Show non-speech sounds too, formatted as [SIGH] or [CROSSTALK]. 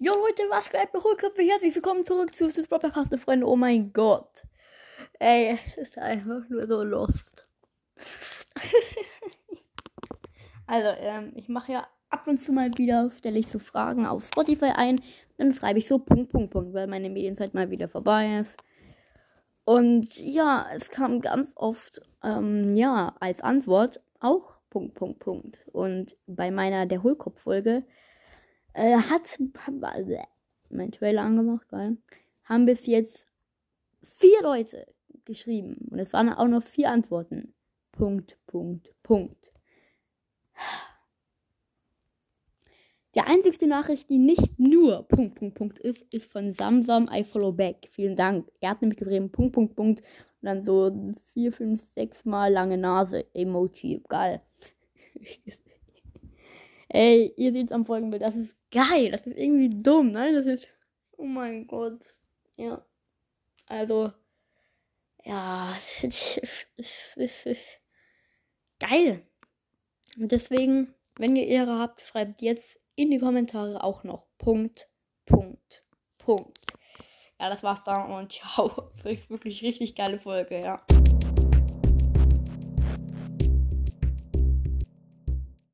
Jo Leute, was geht bei Hohlköpfe? Herzlich willkommen zurück zu das Podcast, Freunde. Oh mein Gott. Ey, es ist einfach nur so lost. [LAUGHS] also, ähm, ich mache ja ab und zu mal wieder, stelle ich so Fragen auf Spotify ein. Dann schreibe ich so Punkt, Punkt, Punkt, weil meine Medienzeit mal wieder vorbei ist. Und ja, es kam ganz oft, ähm, ja, als Antwort auch Punkt, Punkt, Punkt. Und bei meiner Der Hohlkopf-Folge äh, hat mein Trailer angemacht, geil. Haben bis jetzt vier Leute geschrieben. Und es waren auch noch vier Antworten. Punkt, Punkt, Punkt. Der einzigste Nachricht, die nicht nur Punkt, Punkt, Punkt ist, ist von Samsam I Follow Back. Vielen Dank. Er hat nämlich geschrieben Punkt, Punkt, Punkt. Und dann so vier, fünf, sechs Mal lange Nase. Emoji. Geil. [LAUGHS] Ey, ihr seht es am Folgenbild. Das ist geil. Das ist irgendwie dumm. Nein, das ist. Oh mein Gott. Ja. Also. Ja. Es ist, ist, ist geil. Und deswegen, wenn ihr Ehre habt, schreibt jetzt in die Kommentare auch noch Punkt, Punkt, Punkt. Ja, das war's dann und [LAUGHS] ciao. Wirklich richtig geile Folge, ja.